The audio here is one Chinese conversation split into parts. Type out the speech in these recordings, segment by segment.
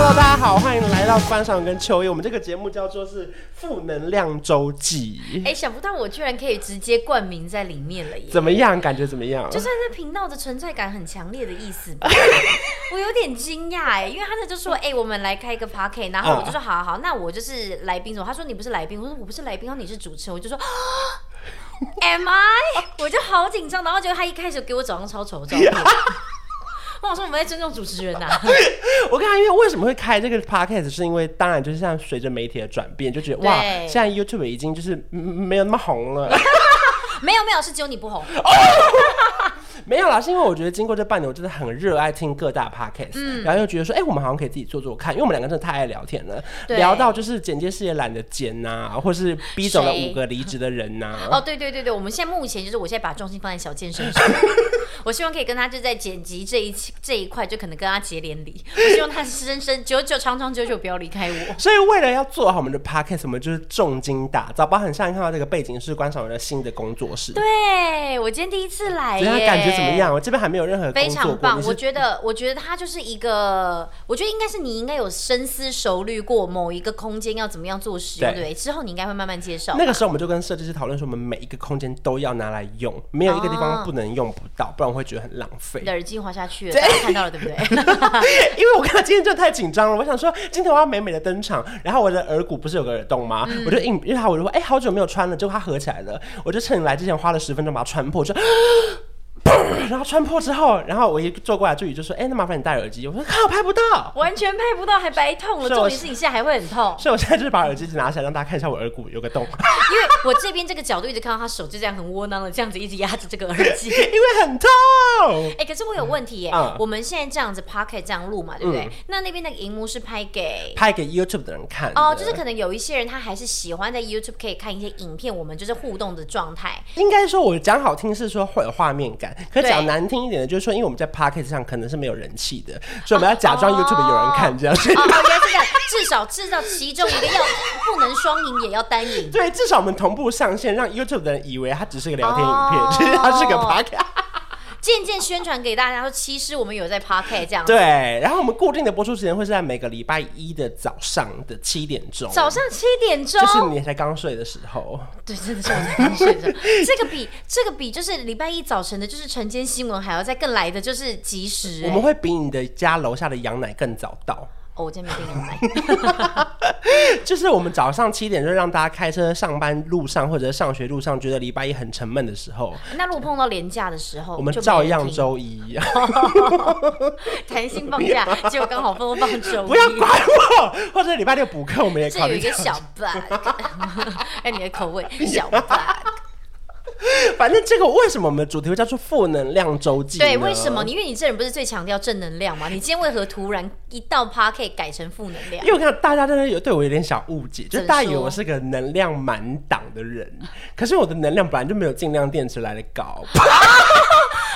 ！Hello，大家好，欢迎来到关韶文跟秋叶。我们这个节目叫做是负能量周记。哎，想不到我居然可以直接冠名在里面了耶！怎么样？感觉怎么样？就算这频道的存在感很强烈的意思吧。我有点惊讶哎，因为他那就说，哎，我们来开一个 party，然后我就说，好好好，那我就是来宾。他说你不是来宾，我说我不是来宾，然后你是主持人，我就说，Am I？我就好紧张，然后结果他一开始给我找张超丑的照片。我说我们在尊重主持人呐、啊。我看，因为为什么会开这个 podcast，是因为当然就是像随着媒体的转变，就觉得哇，现在 YouTube 已经就是没有那么红了。没有没有，是只有你不红。没有啦，是因为我觉得经过这半年，我真的很热爱听各大 podcast，、嗯、然后又觉得说，哎、欸，我们好像可以自己做做看，因为我们两个真的太爱聊天了，聊到就是剪接师也懒得剪呐、啊，或是逼走了五个离职的人呐、啊。哦，对对对对，我们现在目前就是我现在把重心放在小健身上，我希望可以跟他就在剪辑这一这一块，就可能跟他结连理，我希望他深深久久长长久久不要离开我。所以为了要做好我们的 podcast，我们就是重金打造，包括像你看到这个背景是观赏人的新的工作室。对，我今天第一次来耶，怎么样？我这边还没有。任何非常棒，我觉得，我觉得他就是一个，我觉得应该是你应该有深思熟虑过某一个空间要怎么样做使用，对，对，之后你应该会慢慢介绍。那个时候我们就跟设计师讨论说，我们每一个空间都要拿来用，没有一个地方不能用不到，啊、不然我会觉得很浪费。你的耳机滑下去了，大家看到了对不对？因为我看到今天真的太紧张了，我想说今天我要美美的登场，然后我的耳骨不是有个耳洞吗？嗯、我就硬，因为他我就说，哎、欸，好久没有穿了，结果它合起来了，我就趁你来之前花了十分钟把它穿破，就。然后穿破之后，然后我一坐过来，助理就说：“哎、欸，那麻烦你戴耳机。”我说：“靠，拍不到，完全拍不到，还白痛了。重点是你现在还会很痛。”所以我现在就是把耳机拿起来，让大家看一下我耳骨有个洞。因为我这边这个角度一直看到他手就这样很窝囊的这样子一直压着这个耳机，因为很痛。哎、欸，可是我有问题耶。嗯、我们现在这样子 pocket 这样录嘛，对不对？嗯、那那边那个荧幕是拍给拍给 YouTube 的人看哦，就是可能有一些人他还是喜欢在 YouTube 可以看一些影片，我们就是互动的状态。应该说，我讲好听是说会有画面感，可讲难听一点的就是。说，因为我们在 p o c k e t 上可能是没有人气的，所以我们要假装 YouTube 有人看这样。哦，原来是这样，至少制造其中一个要不能双赢，也要单赢。对，至少我们同步上线，让 YouTube 的人以为它只是个聊天影片，哦、其 实它是个 Podcast。渐渐宣传给大家说，其实我们有在 Podcast 这样。对，然后我们固定的播出时间会是在每个礼拜一的早上的七点钟。早上七点钟，就是你才刚睡的时候。对，真的是我才刚睡的时候。这个比这个比就是礼拜一早晨的，就是晨间新闻还要再更来的就是及时。我们会比你的家楼下的羊奶更早到。哦、我今天没订牛奶，就是我们早上七点就让大家开车上班路上或者上学路上觉得礼拜一很沉闷的时候，那如果碰到连假的时候，我们照样周一，弹性放假，结果刚好放放周一，不要管我，或者礼拜六补课，我们也考虑。这有一个小 bug，哎，你的口味小 bug。反正这个为什么我们的主题会叫做负能量周记？对，为什么？因为你这人不是最强调正能量吗？你今天为何突然一到趴可以改成负能量？因为我看到大家真的有对我有点小误解，就大家以为我是个能量满档的人，可是我的能量本来就没有尽量电池来的高。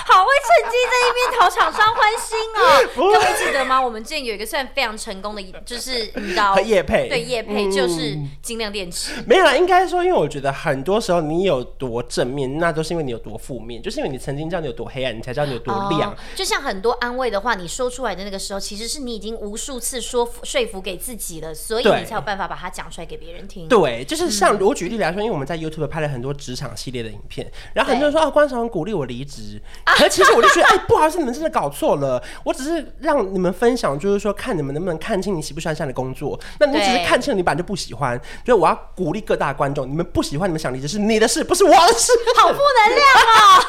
好会趁机在一边讨厂商欢心哦！各位记得吗？我们之前有一个算非常成功的，就是你知道叶配，对叶配就是尽量电池。没有啦，应该说，因为我觉得很多时候你有多正面，那都是因为你有多负面，就是因为你曾经知道你有多黑暗，你才知道你有多亮。哦、就像很多安慰的话，你说出来的那个时候，其实是你已经无数次说服说服给自己了，所以你才有办法把它讲出来给别人听。对，就是像我举例来说，因为我们在 YouTube 拍了很多职场系列的影片，然后很多人说啊，关韶文鼓励我离职。可其实我就觉得，哎、欸，不好意思，你们真的搞错了。我只是让你们分享，就是说，看你们能不能看清你喜不喜欢这样的工作。那你只是看清了，你本来就不喜欢。所以我要鼓励各大观众，你们不喜欢，你们想离职是你的事，不是我的事。好负能量啊！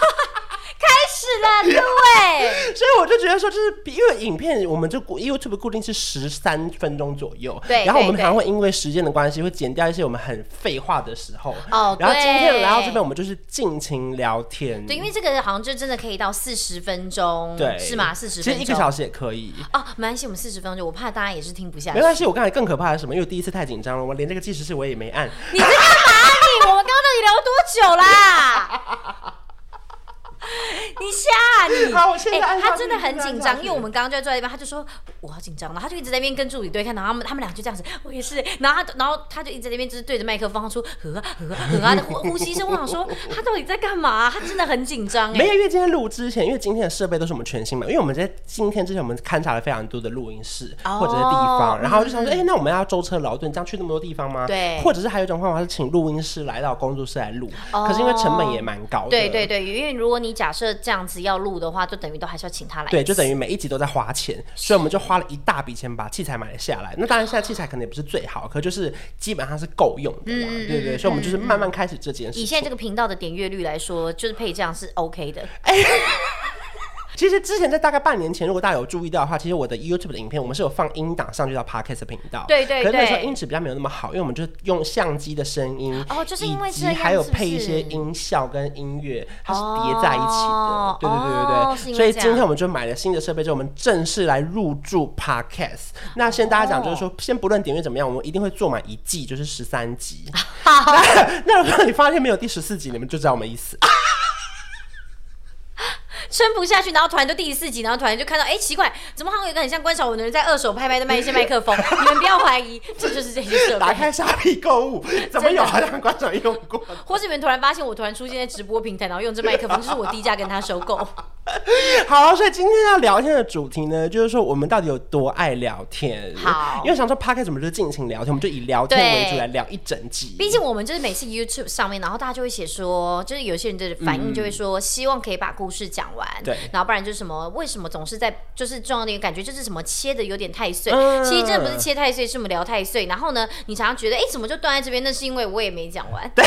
开始了，各位。所以我就觉得说，就是因为影片，我们就 YouTube 固定是十三分钟左右。对。然后我们还会因为时间的关系，会剪掉一些我们很废话的时候。哦。然后今天来到这边，我们就是尽情聊天。对，因为这个好像就真的可以到四十分钟。对。是吗？四十分钟。其实一个小时也可以。哦，没关系，我们四十分钟，我怕大家也是听不下去。没关系，我刚才更可怕的是什么？因为第一次太紧张了，我连这个计时器我也没按。你在干嘛？你？我们刚刚到底聊多久啦？好，我现在、欸、他真的很紧张，因为我们刚刚就在坐在那边，他就说我好紧张，然后他就一直在那边跟助理对看，然后他们他们俩就这样子，我也是，然后他然后他就一直在那边就是对着麦克风出呵呵呵啊的呼呼吸声，我想说他到底在干嘛？他真的很紧张哎。没有，因为今天录之前，因为今天的设备都是我们全新嘛，因为我们在今天之前我们勘察了非常多的录音室或者是地方，然后就想说，哎、欸，那我们要舟车劳顿，这样去那么多地方吗？对，或者是还有一种方法是请录音师来到工作室来录，可是因为成本也蛮高的。对对对，因为如果你假设这样子要录的话，就等于都还是要请他来。对，就等于每一集都在花钱，所以我们就花了一大笔钱把器材买了下来。那当然现在器材可能也不是最好，可就是基本上是够用的嘛。对对对，所以我们就是慢慢开始这件事。以现在这个频道的点阅率来说，就是配这样是 OK 的。哎。其实之前在大概半年前，如果大家有注意到的话，其实我的 YouTube 的影片，我们是有放音档上去到 Podcast 频道。对对对。可是那时候音质比较没有那么好，因为我们就用相机的声音，哦，就是因为这样，以及还有配一些音效跟音乐，它是叠在一起的。哦、对对对对对。哦、所以今天我们就买了新的设备，之后我们正式来入驻 Podcast。那先大家讲，就是说，哦、先不论点阅怎么样，我们一定会做满一季，就是十三集。那 那如果你发现没有第十四集，你们就知道我们意思。撑不下去，然后突然就第四集，然后突然就看到，哎，奇怪，怎么好像有一个很像关晓文的人在二手拍卖的卖一些麦克风？你们不要怀疑，这就是这些设备。打开虾皮购物，怎么有好像关晓文用过？或是你们突然发现我突然出现在直播平台，然后用这麦克风，就是我低价跟他收购。好，所以今天要聊天的主题呢，就是说我们到底有多爱聊天。好，因为想说 Podcast 怎么就是尽情聊天，我们就以聊天为主来聊一整集。毕竟我们就是每次 YouTube 上面，然后大家就会写说，就是有些人的反应就会说，希望可以把故事讲完。对，然后不然就是什么，为什么总是在就是重要的一个感觉就是什么切的有点太碎。嗯、其实真的不是切太碎，是我们聊太碎。然后呢，你常常觉得哎，怎么就断在这边？那是因为我也没讲完。对。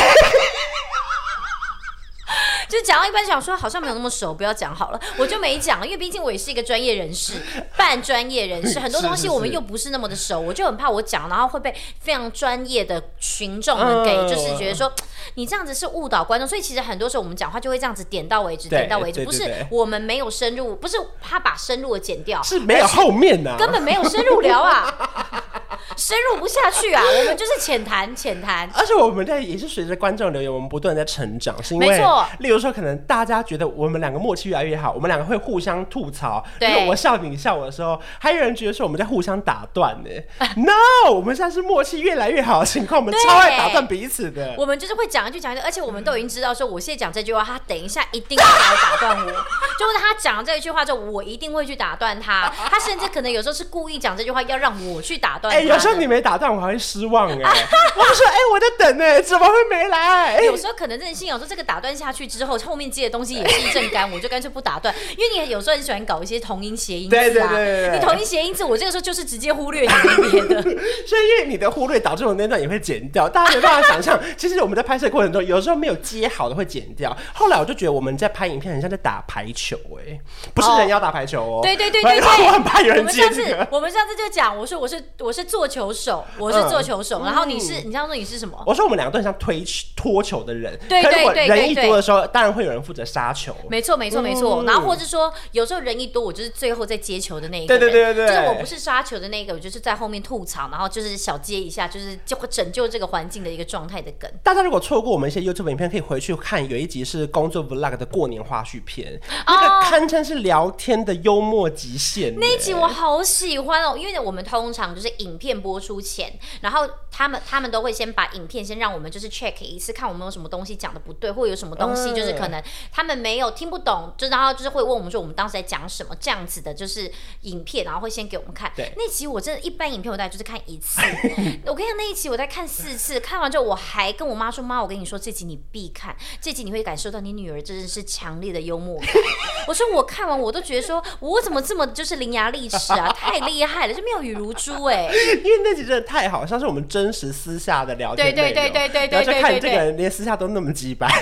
就讲到一半，想说好像没有那么熟，不要讲好了，我就没讲，因为毕竟我也是一个专业人士，半专业人士，很多东西我们又不是那么的熟，我就很怕我讲，然后会被非常专业的群众们给，就是觉得说你这样子是误导观众，所以其实很多时候我们讲话就会这样子点到为止，点到为止，不是我们没有深入，不是怕把深入的剪掉，是没有后面的，根本没有深入聊啊。深入不下去啊，我们就是浅谈浅谈。而且我们在也是随着观众留言，我们不断在成长，是因为，例如说，可能大家觉得我们两个默契越来越好，我们两个会互相吐槽，对，我笑你，你笑我的时候，还有人觉得说我们在互相打断呢。No，我们现在是默契越来越好的情况，我们超爱打断彼此的。我们就是会讲一句讲一句，而且我们都已经知道说，我现在讲这句话，他等一下一定要来打断我。就是他讲这一句话之后，我一定会去打断他。他甚至可能有时候是故意讲这句话，要让我去打断他。有时候你没打断，我还会失望哎。我就说，哎，我在等哎，怎么会没来？有时候可能任性，有时候这个打断下去之后，后面接的东西也是一阵干，我就干脆不打断。因为你有时候很喜欢搞一些同音谐音字啊。对对对。你同音谐音字，我这个时候就是直接忽略你那边的。所以因为你的忽略，导致我那段也会剪掉。大家没办法想象，其实我们在拍摄过程中，有时候没有接好的会剪掉。后来我就觉得我们在拍影片很像在打排球哎，不是人要打排球哦。对对对对对。我很怕有人接这个。我们上次就讲，我说我是我是做球手，我是做球手，然后你是你这样说你是什么？我说我们两个都很像推拖球的人。对对对对。人一多的时候，当然会有人负责杀球。没错没错没错。然后或者说，有时候人一多，我就是最后在接球的那一个。对对对对。就是我不是杀球的那个，我就是在后面吐槽，然后就是小接一下，就是就会拯救这个环境的一个状态的梗。大家如果错过我们一些 YouTube 影片，可以回去看，有一集是工作 Vlog 的过年花絮片，那个堪称是聊天的幽默极限。那一集我好喜欢哦，因为我们通常就是影片播出前，然后他们他们都会先把影片先让我们就是 check 一次，看我们有什么东西讲的不对，或者有什么东西就是可能他们没有听不懂，就然后就是会问我们说我们当时在讲什么这样子的，就是影片，然后会先给我们看。对，那集我真的一般影片我大概就是看一次，我跟你讲那一集我在看四次，看完之后我还跟我妈说，妈，我跟你说这集你必看，这集你会感受到你女儿真的是强烈的幽默感。我说我看完我都觉得说我怎么这么就是伶牙俐齿啊，太厉害了，就妙语如珠哎！因为那集真的太好，像是我们真实私下的聊天，对对对对对对，然后就看你这个人连私下都那么鸡掰。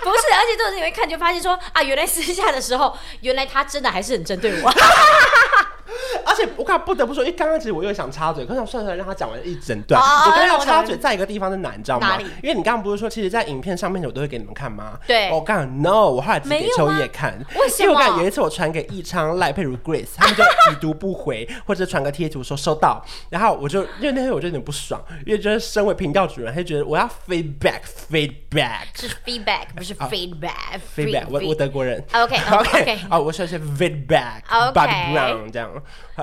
不是，而且这种你会看就发现说啊，原来私下的时候，原来他真的还是很针对我。且我刚不得不说，因为刚刚其实我又想插嘴，可是我算出来让他讲完一整段。哦、我刚刚要插嘴，在一个地方是哪，你知道吗？因为你刚刚不是说，其实，在影片上面我都会给你们看吗？对。我刚刚 no，我后来只给秋叶看。为什么？因为我刚有一次我传给易昌、赖佩如、Grace，他们就已读不回，或者传个贴图说收到，然后我就因为那天我就有点不爽，因为觉得身为频道主人，他就觉得我要 feedback，feedback 是 feedback 不是 feedback，feedback。feedback，我我德国人。OK OK 啊，我说一些 feedback。Brown 这样，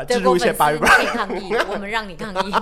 记录一些 Bobby Brown 抗议，我们让你抗议。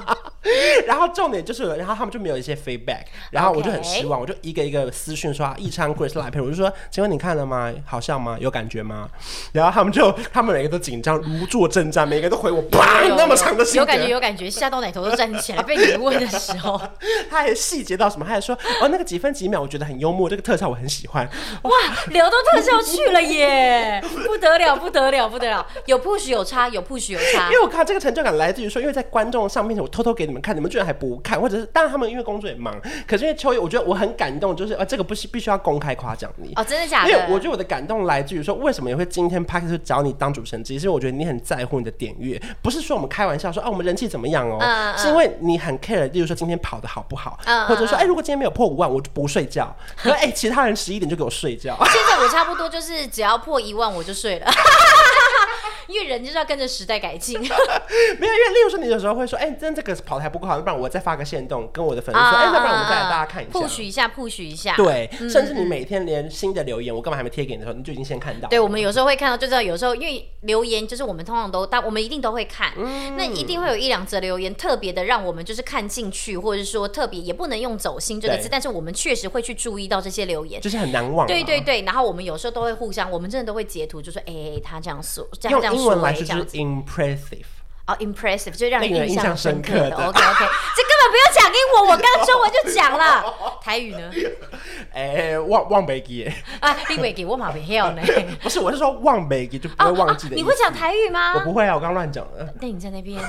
然后重点就是，然后他们就没有一些 feedback，然后我就很失望，我就一个一个私讯说，易昌、Grace、赖珮，我就说，请问你看了吗？好笑吗？有感觉吗？然后他们就，他们每个都紧张，如坐针毡，每个都回我，啪，那么长的信，有感觉，有感觉，吓到奶头都站起来。被你问的时候，他还细节到什么？他还说，哦，那个几分几秒，我觉得很幽默，这个特效我很喜欢。哇，聊到特效去了耶，不得了，不得了，不得了，有 push 有差，有 push 有差。因为我看这个成就感来自于说，因为在观众上面前，我偷偷给你们看，你们居然还不看，或者是当然他们因为工作也忙，可是因为秋叶，我觉得我很感动，就是啊，这个不是必须要公开夸奖你哦，真的假的？因为我觉得我的感动来自于说，为什么也会今天 Podcast 找你当主持人，只是我觉得你很在乎你的点阅，不是说我们开玩笑说啊，我们人气怎么样哦，嗯嗯、是因为你很 care，例如说今天跑的好不好，或者说哎，如果今天没有破五万，我就不睡觉。可 是哎，其他人十一点就给我睡觉。现在我差不多就是只要破一万我就睡了。因为人就是要跟着时代改进，没有，因为例如说你有时候会说，哎、欸，真这个跑台不够好，要不然我再发个线动跟我的粉丝说，哎、uh, 欸，那不然我们再来大家看一下，push 一下，push 一下，对，嗯、甚至你每天连新的留言，我干嘛还没贴给你的时候，你就已经先看到。对，我们有时候会看到，就知道有时候因为留言就是我们通常都，但我们一定都会看，嗯、那一定会有一两则留言特别的让我们就是看进去，或者是说特别也不能用走心这个字，但是我们确实会去注意到这些留言，就是很难忘。对对对，然后我们有时候都会互相，我们真的都会截图，就说，哎、欸，他这样说，这样这样说，哎，这样。Impressive 哦、oh,，impressive 就让人印象深刻的。OK OK，这根本不用讲英文，我刚中文就讲了。台语呢？哎、欸，忘忘北记啊，你北记我马不晓呢。不是，我是说忘北记就不会忘记的、哦哦。你会讲台语吗？我不会啊，我刚乱讲的。那你在那边，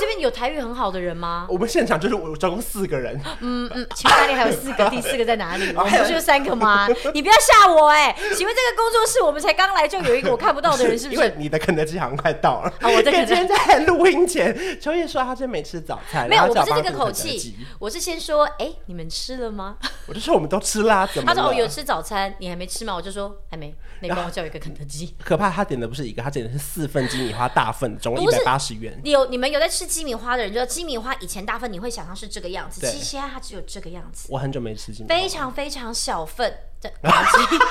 这边有台语很好的人吗？我们现场就是我总共四个人。嗯嗯，请问那里还有四个？第四个在哪里？我们不是有三个吗？你不要吓我哎、欸！请问这个工作室我们才刚来就有一个我看不到的人，是不是？因为你的肯德基好像快到了。啊，我在肯德基。录音前，秋叶说他今天没吃早餐。没有，我不是这个口气，我是先说，哎、欸，你们吃了吗？我就说我们都吃啦，怎么？他说哦，有吃早餐，你还没吃吗？我就说还没，那你帮我叫一个肯德基。可怕，他点的不是一个，他点的是四份鸡米花大份，总共一百八十元。你有你们有在吃鸡米花的人，就知道鸡米花以前大份你会想象是这个样子，其实现在它只有这个样子。我很久没吃鸡米花，非常非常小份。肯德基，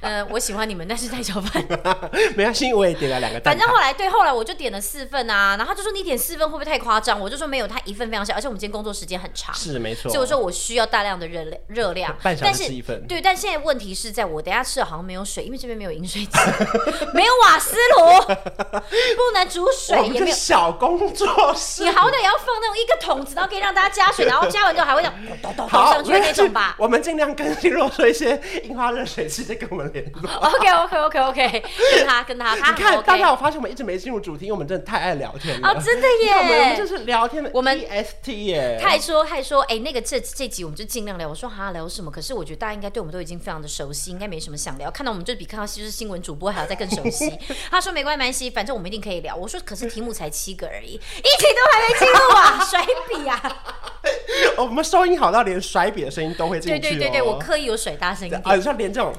呃，我喜欢你们，但是太小份。没关系，我也点了两个。反正后来对，后来我就点了四份啊，然后他就说你点四份会不会太夸张？我就说没有，他一份非常小，而且我们今天工作时间很长，是没错。所以我说我需要大量的热量，热量。半小时吃一份。对，但现在问题是在我等下吃了好像没有水，因为这边没有饮水机，没有瓦斯炉，不能煮水，也没有小工作室。你好歹也要放那种一个桶子，然后可以让大家加水，然后加完之后还会这样倒上去那种吧。我们尽量更新，如果说一些 樱花热水。器在跟我们联络。OK OK OK OK，跟他跟他，他你看，大家我发现我们一直没进入主题，因为我们真的太爱聊天了。哦，真的耶！我们就是聊天的，我们 EST 耶。他还说，他还说，哎，那个这这集我们就尽量聊。我说好聊什么？可是我觉得大家应该对我们都已经非常的熟悉，应该没什么想聊。看到我们就比看到就是新闻主播还要再更熟悉。他说没关系，没关系，反正我们一定可以聊。我说可是题目才七个而已，一题都还没进入啊，甩笔啊！我们收音好到连甩笔的声音都会进去。对对对对，我刻意有甩大声音。啊，像连这种。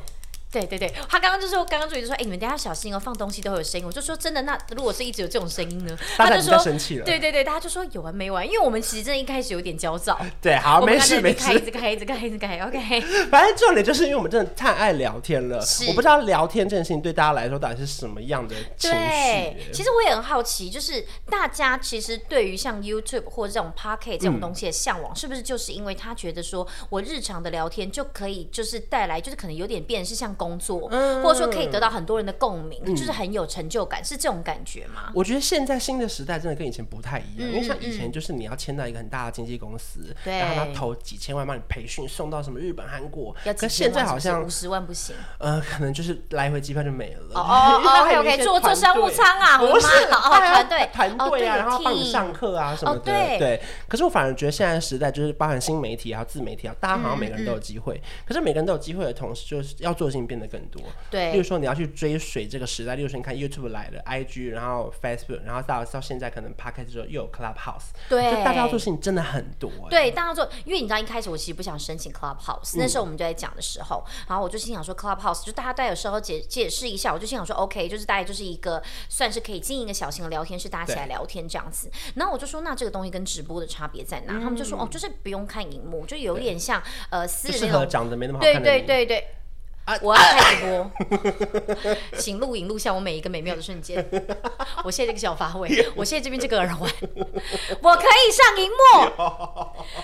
对对对，他刚刚就说，刚刚助理就说，哎，你们等下小心哦，放东西都会有声音。我就说真的，那如果是一直有这种声音呢？他就说生气了。对对对，他就说有完没完？因为我们其实真的一开始有点焦躁。对，好，没事没事。一直开，一直开，一直开，OK。反正重点就是因为我们真的太爱聊天了。是。我不知道聊天这件事情对大家来说到底是什么样的情绪。对，其实我也很好奇，就是大家其实对于像 YouTube 或者这种 Pocket 这种东西的向往，是不是就是因为他觉得说我日常的聊天就可以就是带来，就是可能有点变是像工作。嗯。或者说可以得到很多人的共鸣，嗯、就是很有成就感，是这种感觉吗？我觉得现在新的时代真的跟以前不太一样，嗯、因为像以前就是你要签到一个很大的经纪公司，对、嗯，然后他投几千万帮你培训，送到什么日本、韩国，要可现在好像五十万不行，呃，可能就是来回机票就没了。哦哦，OK OK，坐坐商务舱啊，不是团队。团队啊，然后帮你上课啊什么的，对。对。可是我反而觉得现在时代就是包含新媒体啊、自媒体啊，大家好像每个人都有机会，可是每个人都有机会的同时，就是要做的事情变得更多。对，例如说你要去追随这个时代，例如说你看 YouTube 来了，IG，然后 Facebook，然后到到现在可能 Podcast 之后又有 Clubhouse，对，就大家要做事情真的很多。对，大家做，因为你知道一开始我其实不想申请 Clubhouse，、嗯、那时候我们就在讲的时候，然后我就心想说 Clubhouse 就大家待有时候解解释一下，我就心想说 OK，就是大概就是一个算是可以经营一个小型的聊天室，大家起来聊天这样子。然后我就说那这个东西跟直播的差别在哪？嗯、他们就说哦，就是不用看荧幕，就有点像呃私人那种长得没那么好对对对对。啊、我要开直播，请录影录下我每一个美妙的瞬间。我现在这个小发尾，我现在这边这个耳环，我可以上荧幕。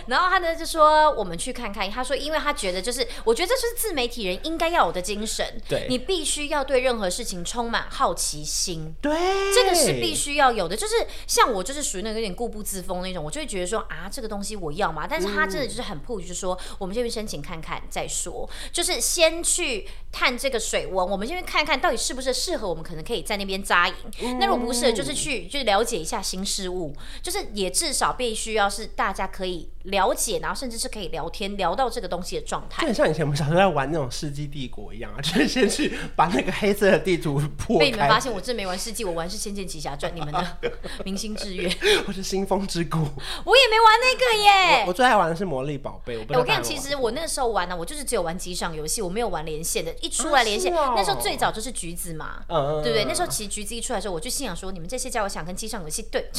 然后他呢就说我们去看看，他说因为他觉得就是，我觉得这是自媒体人应该要有的精神。对，你必须要对任何事情充满好奇心。对，这个是必须要有的。就是像我就是属于那个有点固步自封那种，我就会觉得说啊这个东西我要嘛。但是他真的就是很 push，就是说我们这边申请看看再说，就是先去。探这个水温，我们先看看到底是不是适合我们，可能可以在那边扎营。嗯、那如果不是，就是去就了解一下新事物，就是也至少必须要是大家可以了解，然后甚至是可以聊天聊到这个东西的状态。就很像以前我们小时候在玩那种世纪帝国一样啊，就是先去把那个黑色的地图破。被你们发现我真没玩世纪，我玩是《仙剑奇侠传》，你们呢？明星志愿，或是新风之谷，我也没玩那个耶。我，我最爱玩的是魔力宝贝。我，我跟你讲，其实我那时候玩呢，我就是只有玩机上游戏，我没有玩连线的。一出来连线，啊哦、那时候最早就是橘子嘛，嗯、对不对？那时候其实橘子一出来的时候，我就心想说，你们这些家伙想跟机上游戏对，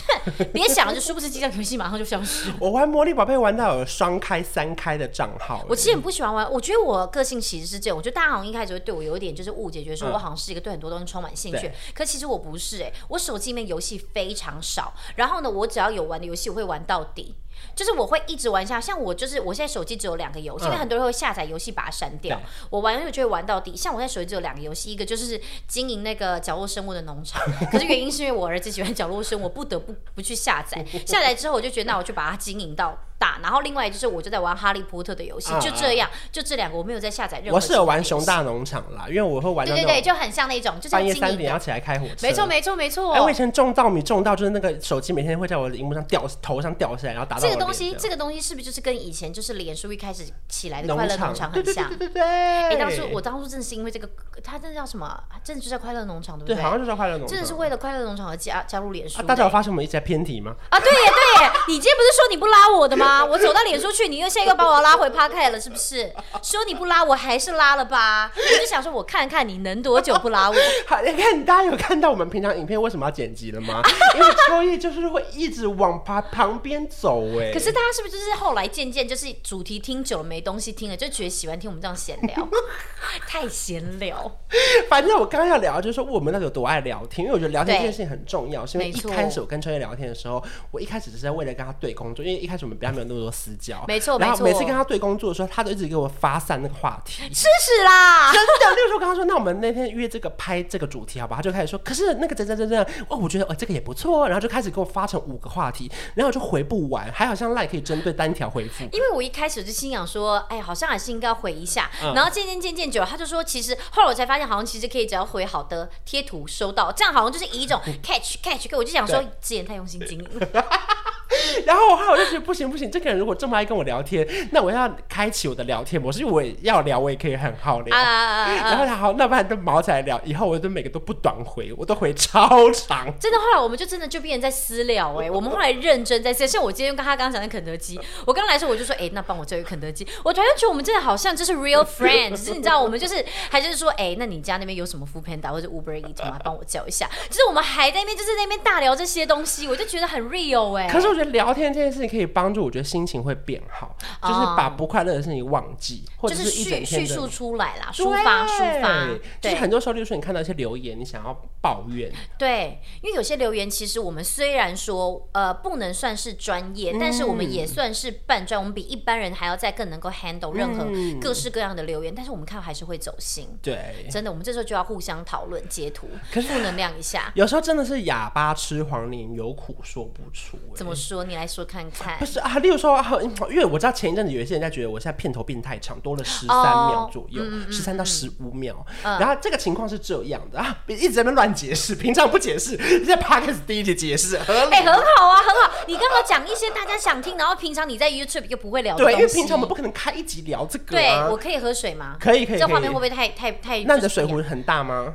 别想了，就殊不知机上游戏马上就消失。我玩魔力宝贝玩到有双开、三开的账号。我其实很不喜欢玩，我觉得我个性其实是这样，我觉得大家好像一开始会对我有一点就是误解，觉得说我好像是一个对很多东西充满兴趣，嗯、可其实我不是哎、欸，我手机里面游戏非常少，然后呢，我只要有玩的游戏，我会玩到底。就是我会一直玩下，像我就是我现在手机只有两个游戏，因为很多人会下载游戏把它删掉。我玩游戏就会玩到底。像我现在手机只有两个游戏，一个就是经营那个角落生物的农场，可是原因是因为我儿子喜欢角落生物，我不得不不去下载。下载之后我就觉得，那我就把它经营到大。然后另外就是我就在玩哈利波特的游戏，就这样，就这两个我没有在下载任何。我是有玩熊大农场啦，因为我会玩。对对对，就很像那种，就是半夜三点要起来开火车。没错没错没错。哎，我以前种稻米种到就是那个手机每天会在我的荧幕上掉头上掉下来，然后打到。这个东西，这个东西。是不是就是跟以前就是脸书一开始起来的快乐农场很像？对对对对对。哎、欸，当初我当初真的是因为这个，他真的叫什么？真的就叫快乐农场，对不对？对，好像就叫快乐农场。真的是为了快乐农场而加加入脸书、啊。大家有发现我们一直在偏题吗？啊，对耶对耶，你今天不是说你不拉我的吗？我走到脸书去，你又现在又把我拉回 Podcast 了，是不是？说你不拉我，还是拉了吧？我就想说，我看看你能多久不拉我。好，你看大家有看到我们平常影片为什么要剪辑了吗？因为秋叶就是会一直往旁旁边走，哎。可是大家是不是就是后来渐渐就？就是主题听久了没东西听了，就觉得喜欢听我们这样闲聊，太闲聊。反正我刚刚要聊，就是说我们那有多爱聊天，因为我觉得聊天这件事情很重要。是因为一开始我跟秋叶聊天的时候，我一开始只是在为了跟他对工作，因为一开始我们比较没有那么多私交。没错，然后每次跟他对工作的时候，他都一直给我发散那个话题。吃屎啦！真的，那个时候跟他说，那我们那天约这个拍这个主题好不好？他就开始说，可是那个怎怎怎怎哦，我觉得哦这个也不错，然后就开始给我发成五个话题，然后我就回不完，还好像赖可以针对单条回复。因为我一开始就心想说，哎，好像还是应该要回一下。嗯、然后渐渐渐渐久了，他就说，其实后来我才发现，好像其实可以只要回好的贴图收到，这样好像就是以一种 catch catch。我就想说，之前太用心经营了。然后后来我就觉得不行不行，这个人如果这么爱跟我聊天，那我要开启我的聊天模式，因为我也要聊，我也可以很好聊。啊、然后他好，那不然就毛起来聊。以后我就每个都不短回，我都回超长。真的，后来我们就真的就变成在私聊哎、欸，我们后来认真在私。像我今天跟他刚刚讲的肯德基，我刚来的时候我就说，哎、欸，那帮我叫一个肯德基。我突然觉得我们真的好像就是 real friends，就是你知道，我们就是还就是说，哎、欸，那你家那边有什么 foodpanda 或者 Uber Eats 吗？帮我叫一下。就是我们还在那边就是在那边大聊这些东西，我就觉得很 real 哎、欸。可是我觉得聊天这件事情可以帮助我觉得心情会变好，就是把不快乐的事情忘记，或者是一整天叙述出来啦，抒发抒发。就是很多时候，就是说你看到一些留言，你想要抱怨。对，因为有些留言其实我们虽然说呃不能算是专业，但是我们也算是半专，我们比一般人还要再更能够 handle 任何各式各样的留言，但是我们看还是会走心。对，真的，我们这时候就要互相讨论、截图，可是负能量一下。有时候真的是哑巴吃黄连，有苦说不出。怎么说？你你来说看看。不是啊，例如说啊，因为我知道前一阵子有一些人在觉得我现在片头变太长，多了十三秒左右，十三、oh, 到十五秒。嗯、然后这个情况是这样的啊，一直在那乱解释，平常不解释，在 Podcast 第一集解释，哎、欸，很好啊，很好。你刚刚讲一些大家想听，然后平常你在 YouTube 又不会聊的。对，因为平常我们不可能开一集聊这个、啊。对，我可以喝水吗？可以，可以。这画面会不会太太太？那你的水壶很大吗？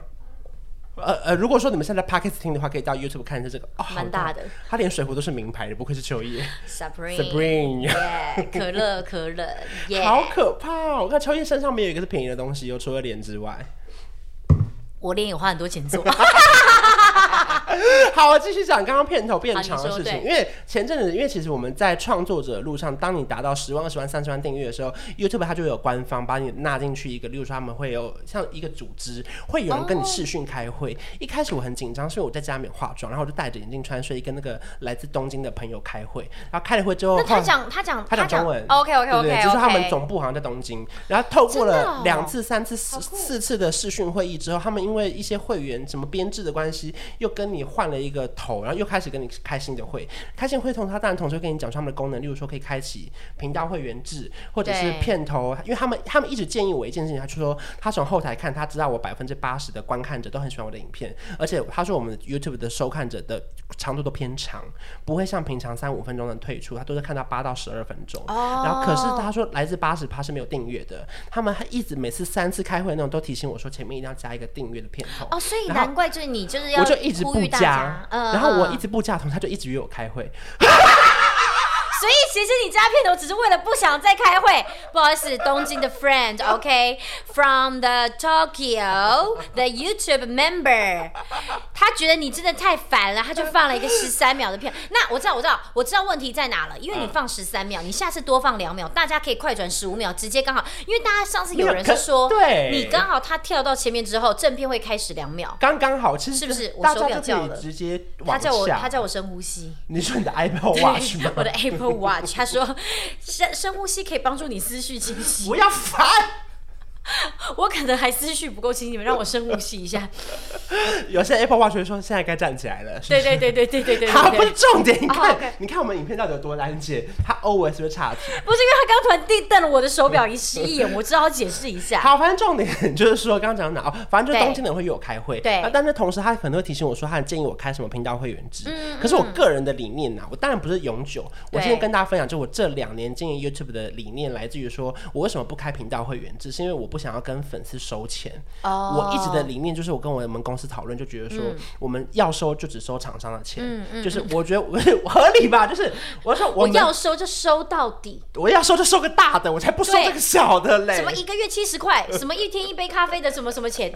呃呃，如果说你们现在 p a c k e t 听的话，可以到 YouTube 看一下这个，哦，蛮大的。他连水壶都是名牌的，不愧是秋叶。Supreme，Supreme，可乐可乐，好可怕哦！我看秋叶身上没有一个是便宜的东西，又除了脸之外。我脸也花很多钱做。好，我继续讲刚刚片头变长的事情。因为前阵子，因为其实我们在创作者的路上，当你达到十万、二十万、三十万订阅的时候，YouTube 它就会有官方把你纳进去一个，例如说他们会有像一个组织，会有人跟你视讯开会。Oh. 一开始我很紧张，是因为我在家没有化妆，然后我就戴着眼镜穿睡衣跟那个来自东京的朋友开会。然后开了会之后，他讲他讲他讲中文，OK OK OK，对就是他们总部好像在东京。然后透过了两次、三次、四四次的视讯会议之后，他们因为一些会员什么编制的关系，又跟你换了一个头，然后又开始跟你开新的会。开新会同他当然同时会跟你讲他们的功能，例如说可以开启频道会员制，或者是片头。因为他们他们一直建议我一件事情，他就说他从后台看，他知道我百分之八十的观看者都很喜欢我的影片，而且他说我们 YouTube 的收看者的长度都偏长，不会像平常三五分钟的退出，他都是看到八到十二分钟。哦。然后可是他说来自八十趴是没有订阅的，他们还一直每次三次开会那种都提醒我说前面一定要加一个订阅的片头。哦，所以难怪就是你就是要我就一直不加，嗯。然后我一直不加，同他就一直约我开会。所以其实你加片头只是为了不想再开会。不好意思，东京的 friend，OK，from、okay? the Tokyo the YouTube member，他觉得你真的太烦了，他就放了一个十三秒的片。那我知道，我知道，我知道问题在哪了，因为你放十三秒，你下次多放两秒，大家可以快转十五秒，直接刚好。因为大家上次有人是说，对，你刚好他跳到前面之后，正片会开始两秒，刚刚好，其实是不是？我手表叫了，直接他叫我，他叫我深呼吸。你说你的 Apple Watch 吗？我的 Apple。Watch，他说深深呼吸可以帮助你思绪清晰。不要烦。我可能还思绪不够清，你们让我深呼吸一下。有些 Apple Watch 说现在该站起来了。对对对对对对对。好，不是重点。你看，你看我们影片到底有多难解？他 always 会岔题。不是因为他刚突然定瞪了我的手表一一眼，我只好解释一下。好，反正重点就是说，刚刚讲到哪哦，反正就东京的人会约我开会。对。但是同时他可能会提醒我说，他建议我开什么频道会员制。可是我个人的理念呢，我当然不是永久。我今天跟大家分享，就我这两年经营 YouTube 的理念，来自于说我为什么不开频道会员制，是因为我不想要跟粉丝。收钱，oh, 我一直的理念就是，我跟我们公司讨论，就觉得说，我们要收就只收厂商的钱，嗯嗯、就是我觉得 我合理吧，就是我说我，我要收就收到底，我要收就收个大的，我才不收这个小的嘞。什么一个月七十块，什么一天一杯咖啡的什么什么钱，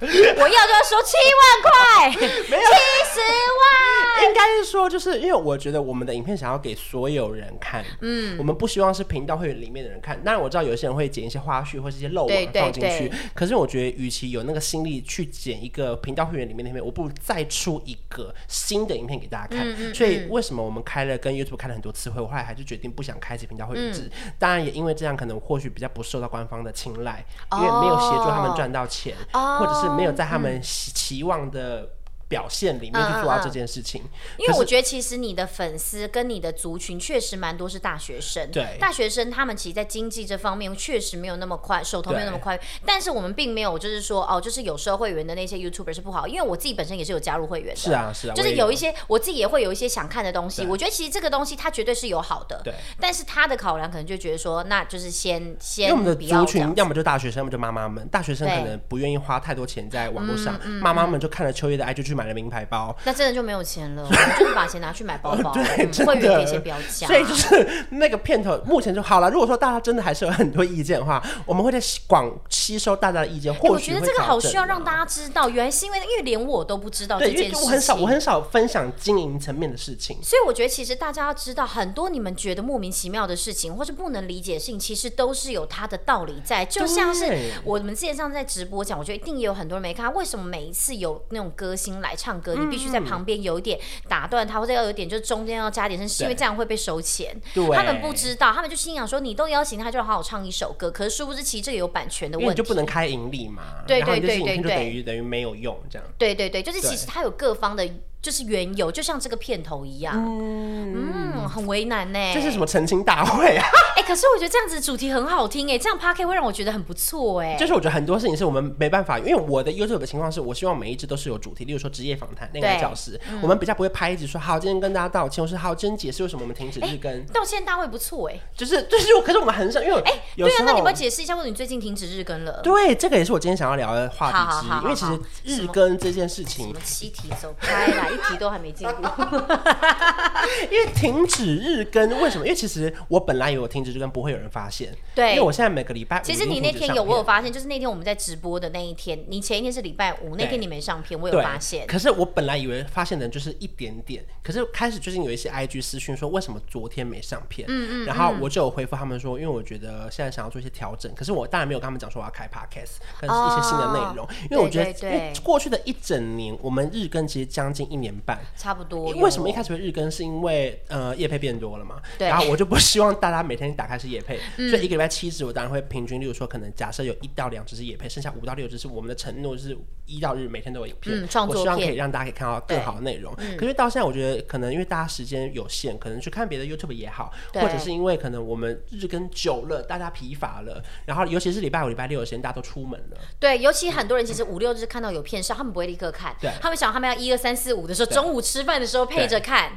我要就要收七万块，七十万，应该是说，就是因为我觉得我们的影片想要给所有人看，嗯，我们不希望是频道会员里面的人看，当然我知道有些人会剪一些花絮或是一些漏网放进去。可是我觉得，与其有那个心力去剪一个频道会员里面的影片，我不如再出一个新的影片给大家看。嗯嗯、所以为什么我们开了跟 YouTube 开了很多次会，我后来还是决定不想开启频道会员制。嗯、当然也因为这样，可能或许比较不受到官方的青睐，哦、因为没有协助他们赚到钱，哦、或者是没有在他们期望的。表现里面去做到这件事情，嗯嗯嗯，因为我觉得其实你的粉丝跟你的族群确实蛮多是大学生，对，大学生他们其实，在经济这方面确实没有那么快，手头没有那么快。对。但是我们并没有就是说哦，就是有收会员的那些 YouTuber 是不好，因为我自己本身也是有加入会员的，是啊是啊，就是有。一些我自己也会有一些想看的东西，我觉得其实这个东西它绝对是有好的，对，但是他的考量可能就觉得说，那就是先先，因为我们的族群要么就大学生，要么就妈妈们，大学生可能不愿意花太多钱在网络上，妈妈们就看了秋叶的爱就去买了名牌包。那真的就没有钱了，就是把钱拿去买包包。对，会员可以先不要加。所以就是那个片头目前就好了。如果说大家真的还是有很多意见的话，我们会在广吸收大家的意见。或许我觉得这个好需要让大家知道，原来是因为因为连我都不知道这件事情。我很少我很少分享经营层面的事情。所以我觉得其实大家要知道，很多你们觉得莫名其妙的事情，或是不能理解的事情，其实都是有它的道理在。就像是我们之前上次在直播讲，我觉得一定也有很多人没看，为什么每一次有那种歌星来唱歌，你必须在旁边有一点。打断他，或者要有点，就是中间要加点声，是因为这样会被收钱。对，他们不知道，他们就心想说，你都邀请他，就好好唱一首歌。可是殊不知，其实这个有版权的问题，就不能开盈利嘛。对对对对对，等于等于没有用这样。对对对，就是其实他有各方的就是缘由，就像这个片头一样，嗯，嗯，很为难呢。这是什么澄清大会啊？哎、欸，可是我觉得这样子主题很好听哎，这样 Podcast 会让我觉得很不错哎。就是我觉得很多事情是我们没办法，因为我的 YouTube 的情况是我希望每一支都是有主题，例如说职业访谈、恋爱教室，嗯、我们比较不会拍一集说好，今天跟大家道歉，我说好，真解释为什么我们停止日更。欸、道歉大会不错哎，就是 就是，可是我们很少，因为哎，欸、对啊，那你不要解释一下，为什么你最近停止日更了？对，这个也是我今天想要聊的话题之一，因为其实日更这件事情，什么七题走开啦，一题都还没进。因为停止日更，为什么？因为其实我本来以为我停止日更不会有人发现，对，因为我现在每个礼拜五，其实你那天有我有发现，就是那天我们在直播的那一天，你前一天是礼拜五，那天你没上片，我有发现。可是我本来以为发现的人就是一点点，可是开始最近有一些 IG 私讯说，为什么昨天没上片？嗯嗯，然后我就有回复他们说，因为我觉得现在想要做一些调整，可是我当然没有跟他们讲说我要开 Podcast，但是一些新的内容，因为我觉得，因为过去的一整年，我们日更其实将近一年半，差不多。为什么一开始会日更？是因为呃夜配变多了嘛？对。然后我就不希望大家每天打开是夜配，嗯、所以一个礼拜七支，我当然会平均，例如说可能假设有一到两只是夜配，剩下五到六只是我们的承诺，是一到日每天都有影片。嗯，创作片。我希望可以让大家可以看到更好的内容。嗯、可是到现在，我觉得可能因为大家时间有限，可能去看别的 YouTube 也好，或者是因为可能我们日更久了，大家疲乏了，然后尤其是礼拜五、礼拜六的时间，大家都出门了。对，尤其很多人其实五六日看到有片上，他们不会立刻看，对，他们想他们要一二三四五的时候，中午吃饭的时候配着看。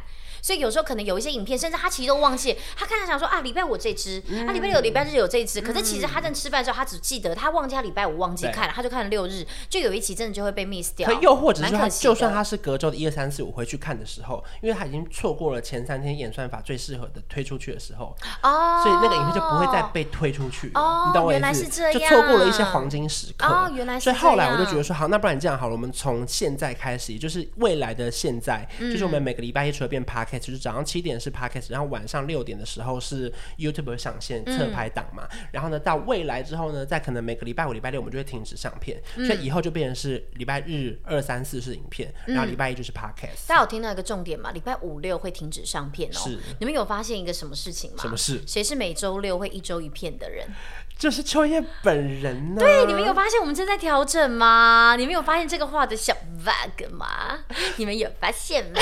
所以有时候可能有一些影片，甚至他其实都忘记，他看他想说啊，礼拜五这只，啊礼拜六、礼拜日有这只，可是其实他在吃饭的时候，他只记得他忘记他礼拜五忘记看了，他就看了六日，就有一期真的就会被 miss 掉。又或者是他就算他是隔周的一二三四五回去看的时候，因为他已经错过了前三天演算法最适合的推出去的时候，哦，所以那个影片就不会再被推出去。哦，你懂我意思？就错过了一些黄金时刻。哦，原来是这样。所以后来我就觉得说，好，那不然这样好了，我们从现在开始，也就是未来的现在，就是我们每个礼拜一除了变 podcast，就是早上七点。是 Podcast，然后晚上六点的时候是 YouTube 上线侧拍档嘛，嗯、然后呢，到未来之后呢，在可能每个礼拜五、礼拜六我们就会停止上片，嗯、所以以后就变成是礼拜日二三四是影片，然后礼拜一就是 Podcast。大家有听到一个重点吗？礼拜五六会停止上片哦。是，你们有发现一个什么事情吗？什么事？谁是每周六会一周一片的人？就是秋叶本人呢。对，你们有发现我们正在调整吗？你们有发现这个话的小 bug 吗？你们有发现吗？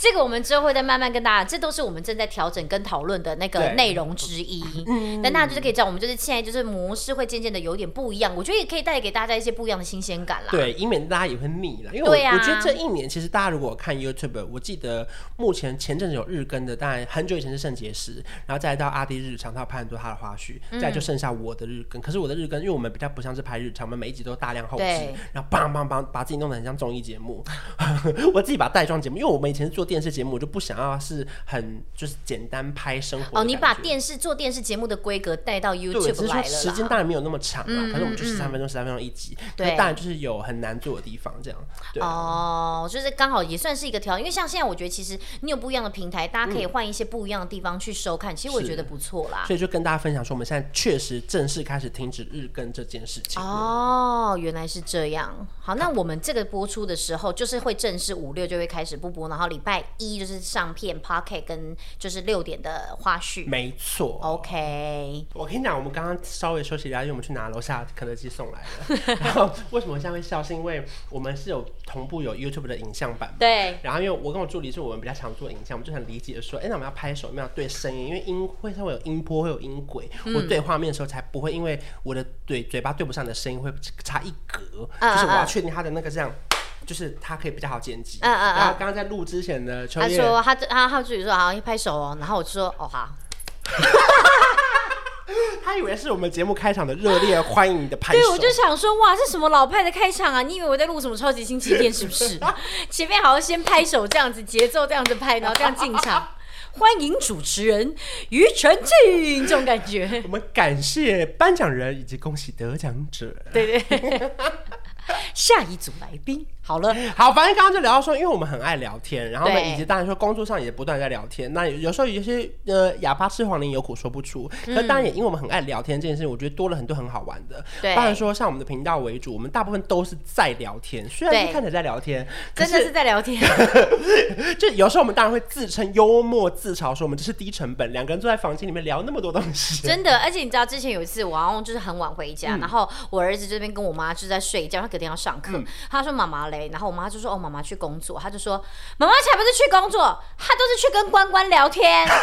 这个我们之后会再慢慢跟大家，这都是我们正在调整跟讨论的那个内容之一。嗯，但大家就是可以知道，我们就是现在就是模式会渐渐的有点不一样。我觉得也可以带给大家一些不一样的新鲜感啦。对，以免大家也会腻了。因为我，啊、我觉得这一年其实大家如果看 YouTube，我记得目前前阵子有日更的，当然很久以前是圣结石，然后再来到阿迪日常，他有拍很多他的花絮，再就剩下我的日更。可是我的日更，因为我们比较不像是拍日常，我们每一集都大量后期，然后梆梆梆把自己弄得很像综艺节目。我自己把带妆节目，因为我们以前是做电视节目，我就不想要是很就是简单拍生活。哦，你把电视做电视节目的规格带到 YouTube 来了。时间当然没有那么长嘛，可是我们就十三分钟，十三分钟一集。对，当然就是有很难做的地方，这样。对。哦，就是刚好也算是一个调，因为像现在我觉得其实你有不一样的平台，大家可以换一些不一样的地方去收看，其实我觉得不错啦。所以就跟大家分享说，我们现在确实正式开始停止日更这件事情。哦，原来是这样。好，那我们这个播出的时候，就是会正式五六就会开始不播，然后礼拜一就是上片 Pocket 跟就是六点的花絮。没错。OK。我跟你讲，我们刚刚稍微休息一下，因为我们去拿楼下肯德基送来的。然后为什么现在会笑？是因为我们是有同步有 YouTube 的影像版。对。然后因为我跟我助理是我们比较常做影像，我们就很理解的说，哎，那我们要拍手，我们要对声音，因为音会稍微有音波，会有音轨，嗯、我对画面的时候才不会因为我的嘴嘴巴对不上的声音会差一格，啊、就是我要确定它的那个这样。就是他可以比较好剪辑，嗯嗯嗯。然后刚刚在录之前呢，他说他他他自己说好，一拍手哦，然后我就说哦好。他以为是我们节目开场的热烈欢迎的拍手。对，我就想说哇，是什么老派的开场啊？你以为我在录什么超级星期天是不是？前面好像先拍手这样子，节奏这样子拍，然后这样进场，欢迎主持人庾澄庆这种感觉。我们感谢颁奖人以及恭喜得奖者。对对。下一组来宾。好了，好，反正刚刚就聊到说，因为我们很爱聊天，然后呢，以及当然说工作上也不断在聊天。那有时候有些呃哑巴吃黄连，有苦说不出。那当然也因为我们很爱聊天这件事情，我觉得多了很多很好玩的。对，当然说像我们的频道为主，我们大部分都是在聊天，虽然是看起来在聊天，真的是在聊天。就有时候我们当然会自称幽默自嘲，说我们这是低成本，两个人坐在房间里面聊那么多东西。真的，而且你知道之前有一次，我好像就是很晚回家，然后我儿子这边跟我妈就在睡觉，他隔天要上课，他说妈妈嘞。对，然后我妈就说：“哦，妈妈去工作。”她就说：“妈妈才不是去工作，她都是去跟关关聊天。”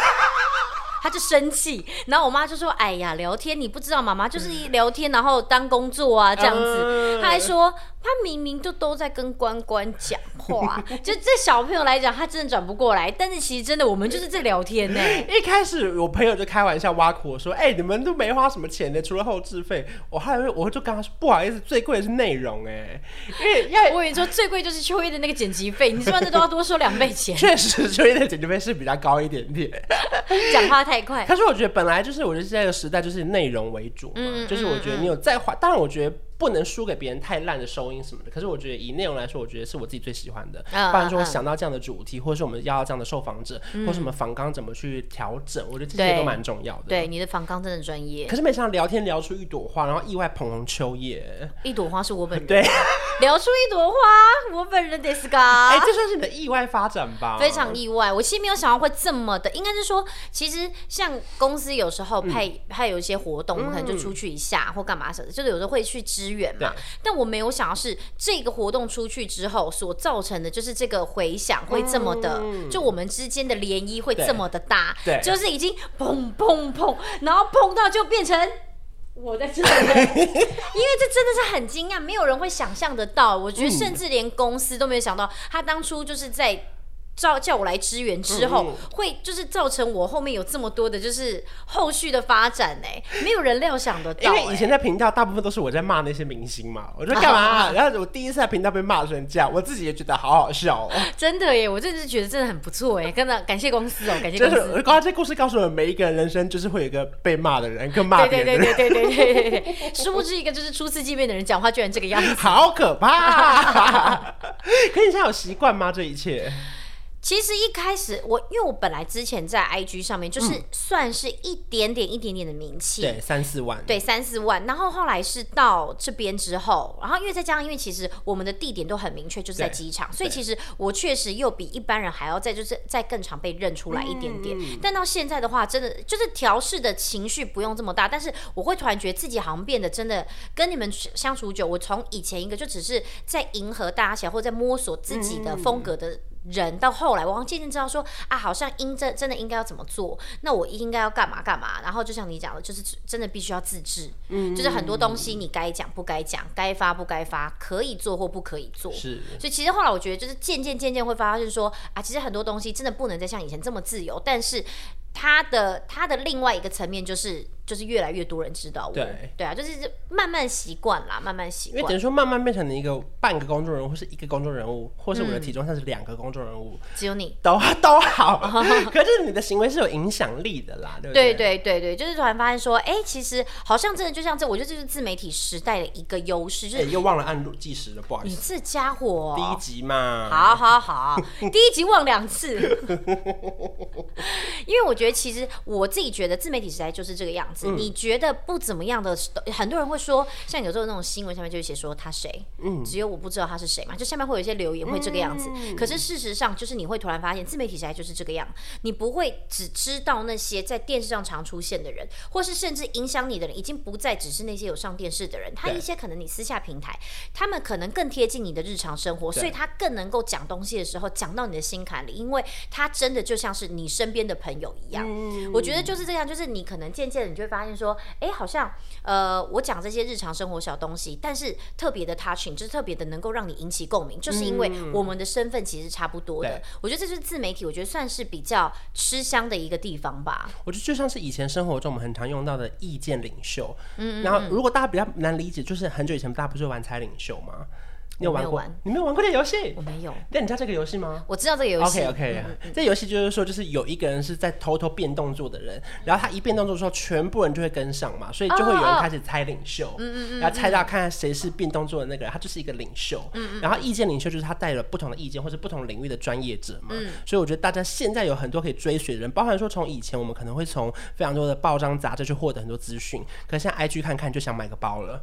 他就生气，然后我妈就说：“哎呀，聊天你不知道，妈妈就是一聊天，然后当工作啊这样子。”他还说。他明明就都在跟关关讲话，就这小朋友来讲，他真的转不过来。但是其实真的，我们就是在聊天呢。一开始我朋友就开玩笑挖苦我说：“哎、欸，你们都没花什么钱的，除了后置费。”我还以为我就跟他说：“不好意思，最贵的是内容哎，因为要我跟你说，最贵就是秋叶的那个剪辑费，你是不是都要多收两倍钱？确实，秋叶的剪辑费是比较高一点点。讲话太快。可是我觉得本来就是，我觉得现在的时代就是内容为主嘛，嗯、就是我觉得你有再花，当然我觉得。不能输给别人太烂的收音什么的，可是我觉得以内容来说，我觉得是我自己最喜欢的。不然说我想到这样的主题，或者是我们要到这样的受访者，或什么访纲怎么去调整，我觉得这些都蛮重要的。对，你的访纲真的专业。可是没想到聊天聊出一朵花，然后意外捧红秋叶。一朵花是我本人。对，聊出一朵花，我本人ですか？哎，这算是你的意外发展吧？非常意外，我其实没有想到会这么的。应该是说，其实像公司有时候派派有一些活动，我们可能就出去一下或干嘛什么，就是有时候会去支 援嘛。但我没有想到是这个活动出去之后所造成的，就是这个回响会这么的，嗯、就我们之间的涟漪会这么的大，对，就是已经砰砰砰，然后碰到就变成我在这里，因为这真的是很惊讶，没有人会想象得到，我觉得甚至连公司都没有想到，他当初就是在。叫叫我来支援之后，嗯、会就是造成我后面有这么多的，就是后续的发展呢？没有人料想得到。因为以前在频道，大部分都是我在骂那些明星嘛，我说 干嘛、啊？然后我第一次在频道被骂成这样，我自己也觉得好好笑哦。真的耶，我真的是觉得真的很不错哎，真的感谢公司哦，感谢公司。刚刚这故事告诉我们，每一个人人生就是会有一个被骂的人，跟骂别人。对对对对对对对对。殊不知一个就是初次见面的人讲话居然这个样子，好可怕！可你现在有习惯吗？这一切？其实一开始我，因为我本来之前在 IG 上面就是算是一点点一点点的名气，对，三四万，对，三四万。然后后来是到这边之后，然后因为再加上，因为其实我们的地点都很明确，就是在机场，所以其实我确实又比一般人还要再就是再更常被认出来一点点。嗯、但到现在的话，真的就是调试的情绪不用这么大，但是我会突然觉得自己好像变得真的跟你们相处久，我从以前一个就只是在迎合大家或者在摸索自己的风格的。人到后来，我渐渐知道说啊，好像应真真的应该要怎么做，那我应该要干嘛干嘛。然后就像你讲的，就是真的必须要自制，嗯，就是很多东西你该讲不该讲，该发不该发，可以做或不可以做。是，所以其实后来我觉得，就是渐渐渐渐会发现说啊，其实很多东西真的不能再像以前这么自由，但是它的它的另外一个层面就是。就是越来越多人知道我，对。对啊，就是慢慢习惯啦，慢慢习惯。因为等于说慢慢变成了一个半个公众人物，或是一个公众人物，或是我的体重上是两个公众人物，只有你。都 都好，可是你的行为是有影响力的啦，对不对？对对对对，就是突然发现说，哎，其实好像真的就像这，我觉得这是自媒体时代的一个优势，就是又忘了按计时了，不好意思，你这家伙，第一集嘛，好好好，第一集忘两次，因为我觉得其实我自己觉得自媒体时代就是这个样子，你觉得？不怎么样的，很多人会说，像有时候那种新闻下面就会写说他谁，嗯，只有我不知道他是谁嘛，就下面会有一些留言会这个样子。嗯、可是事实上，就是你会突然发现，自媒体时代就是这个样，你不会只知道那些在电视上常出现的人，或是甚至影响你的人，已经不再只是那些有上电视的人，他一些可能你私下平台，他们可能更贴近你的日常生活，所以他更能够讲东西的时候讲到你的心坎里，因为他真的就像是你身边的朋友一样。嗯、我觉得就是这样，就是你可能渐渐的你就会发现说，哎、欸，好像。呃，我讲这些日常生活小东西，但是特别的 touching，就是特别的能够让你引起共鸣，就是因为我们的身份其实差不多的。嗯、我觉得这是自媒体，我觉得算是比较吃香的一个地方吧。我觉得就像是以前生活中我们很常用到的意见领袖，嗯，嗯，嗯，然后如果大家比较难理解，就是很久以前大家不是玩猜领袖吗？你有玩过？玩你没有玩过这游戏？我没有。那你知道这个游戏吗？我知道这个游戏。OK OK，、这游戏就是说，就是有一个人是在偷偷变动作的人，然后他一变动作的时候，全部人就会跟上嘛，所以就会有人开始猜领袖，嗯嗯嗯，然后猜到看看谁是变动作的那个人，他就是一个领袖，嗯嗯，然后意见领袖就是他带了不同的意见或者不同领域的专业者嘛，嗯，所以我觉得大家现在有很多可以追随的人，包含说从以前我们可能会从非常多的报章杂志去获得很多资讯，可是现在 IG 看看就想买个包了。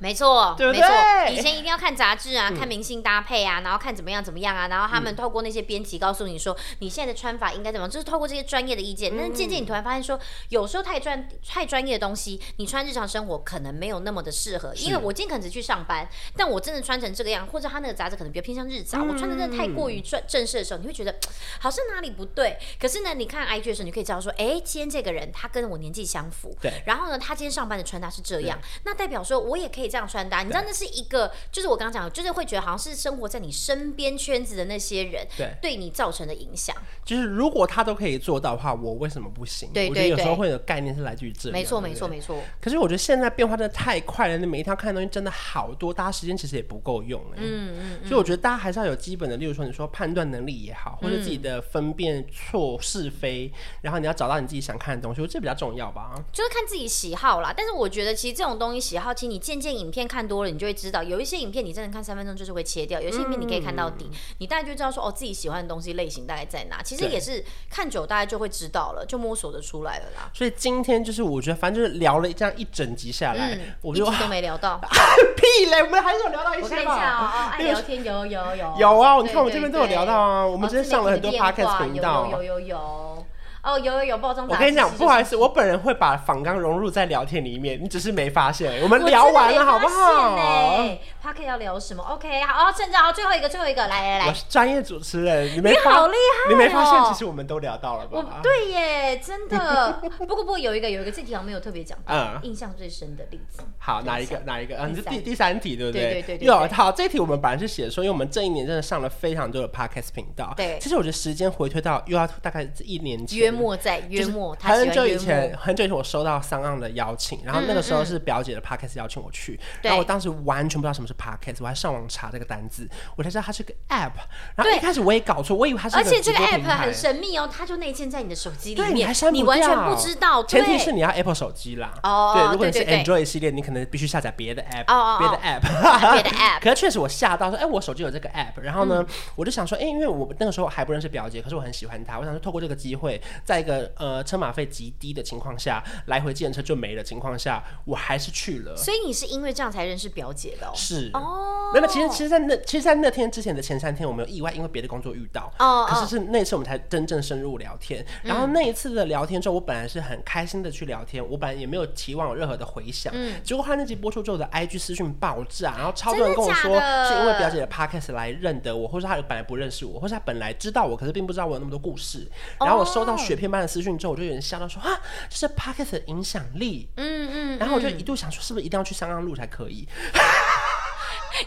没错，对不对？没错，以前一定要看杂志啊，嗯、看明星搭配啊，然后看怎么样怎么样啊，然后他们透过那些编辑告诉你说，你现在的穿法应该怎么样，就是透过这些专业的意见。但是渐渐你突然发现说，有时候太专太专业的东西，你穿日常生活可能没有那么的适合。因为我今天可能只去上班，但我真的穿成这个样，或者他那个杂志可能比较偏向日杂，我穿的真的太过于正正式的时候，你会觉得好像哪里不对。可是呢，你看 IG 的时候，你可以知道说，哎，今天这个人他跟我年纪相符，对。然后呢，他今天上班的穿搭是这样，那代表说我也可以这样穿搭。你知道那是一个，就是我刚刚讲的，就是会觉得好像是生活在你身边圈子的那些人，对，对你造成的影响。就是如果他都可以做到的话，我为什么不行？对对对，我觉得有时候会有概念是来自于这里。没错没错没错。可是我觉得现在变化真的太快了，你每一条看的东西真的好多，大家时间其实也不够用。嗯嗯嗯。所以我觉得大家还是要有基本的，例如说你说判断能力也好，或者自己的分辨错是非，然后你要找到你自己想看的东西，我觉得这比较重要吧。就是看自己喜好啦。但是我觉得其实这种东西喜好，其实你渐渐影片看多了，你就会知道，有一些影片你真的看三分钟就是会切掉，有些影片你可以看到底，嗯、你大概就知道说哦自己喜欢的东西类型大概在哪。其实也是看久大概就会知道了，就摸索的出来了啦。所以今天就是我觉得反正就是聊了这样一整集下来，嗯、我就一集都没聊到，屁嘞，我们还是有聊到一些。我看一下哦，哦，爱聊天有有有有啊，你看我们这边都有聊到啊，我们今天上了很多 podcast 频道，有有有有。哦，有有有报章。我跟你讲，不好意思，我本人会把仿纲融入在聊天里面，你只是没发现。我们聊完了，好不好？哎，Podcast 要聊什么？OK，好，趁着好，最后一个，最后一个，来来来。我是专业主持人，你没好厉害，你没发现？其实我们都聊到了吧？对耶，真的。不过不过有一个有一个这题好像没有特别讲，嗯，印象最深的例子。好，哪一个？哪一个？嗯，是第第三题，对不对？对对对。有好，这一题我们本来是写说，因为我们这一年真的上了非常多的 Podcast 频道。对。其实我觉得时间回推到又要大概一年前，约莫在约。很久以前，很久以前我收到桑岸的邀请，然后那个时候是表姐的 podcast 邀请我去，然后我当时完全不知道什么是 podcast，我还上网查这个单字，我才知道它是个 app，然后一开始我也搞错，我以为它是，而且这个 app 很神秘哦，它就内建在你的手机里面，你还删，你完全不知道，前提是你要 Apple 手机啦，哦，对，如果你是 Android 系列，你可能必须下载别的 app，别的 app，别的 app，可是确实我吓到说，哎，我手机有这个 app，然后呢，我就想说，哎，因为我那个时候还不认识表姐，可是我很喜欢她，我想说透过这个机会，在一个呃车马费极低的情况下，来回计程车就没了情况下，我还是去了。所以你是因为这样才认识表姐的？是哦，没有，其实其实，在那其实，在那天之前的前三天，我没有意外，因为别的工作遇到哦。可是是那次我们才真正深入聊天。然后那一次的聊天之后，我本来是很开心的去聊天，我本来也没有期望有任何的回响。嗯。结果他那集播出之后的 IG 私讯爆炸，然后超多人跟我说是因为表姐的 Podcast 来认得我，或是他本来不认识我，或是他本来知道我，可是并不知道我有那么多故事。然后我收到雪片般的私讯之后，我就有点吓到说啊。这是 Podcast 的影响力，嗯嗯，然后我就一度想说，是不是一定要去香港路才可以？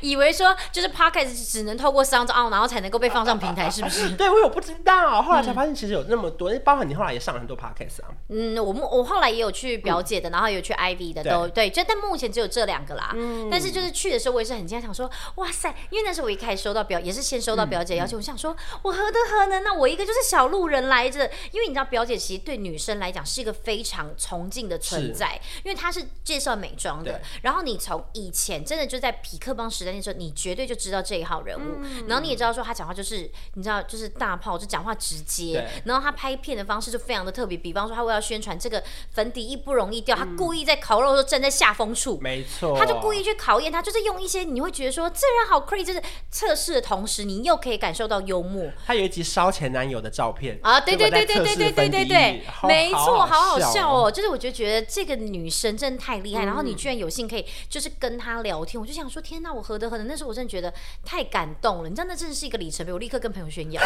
以为说就是 Podcast 只能透过 SoundOn，然后才能够被放上平台，是不是？对，我有不知道，后来才发现其实有那么多，包括你后来也上了很多 Podcast 啊。嗯，我们我后来也有去表姐的，然后有去 Ivy 的，都对，就但目前只有这两个啦。嗯。但是就是去的时候，我也是很惊讶，想说哇塞，因为那时候我一开始收到表，也是先收到表姐邀请，我想说我何德何能？那我一个就是小路人来着，因为你知道表姐其实对女生来讲是一个非常崇敬的存在，因为她是介绍美妆的。然后你从以前真的就在匹克邦时代那时候，你绝对就知道这一号人物，嗯、然后你也知道说他讲话就是你知道就是大炮，就讲话直接，然后他拍片的方式就非常的特别，比方说他为了宣传这个粉底液不容易掉，嗯、他故意在烤肉的时候站在下风处，没错，他就故意去考验他，就是用一些你会觉得说这人好 crazy，就是测试的同时你又可以感受到幽默。他有一集烧前男友的照片啊，对对对对对对对对对，没错，好好笑哦，就是我就觉得这个女生真的太厉害，嗯、然后你居然有幸可以就是跟她聊天，我就想说天哪，我何的可能？那时候我真的觉得。太感动了，你知道那真的是一个里程碑，我立刻跟朋友炫耀。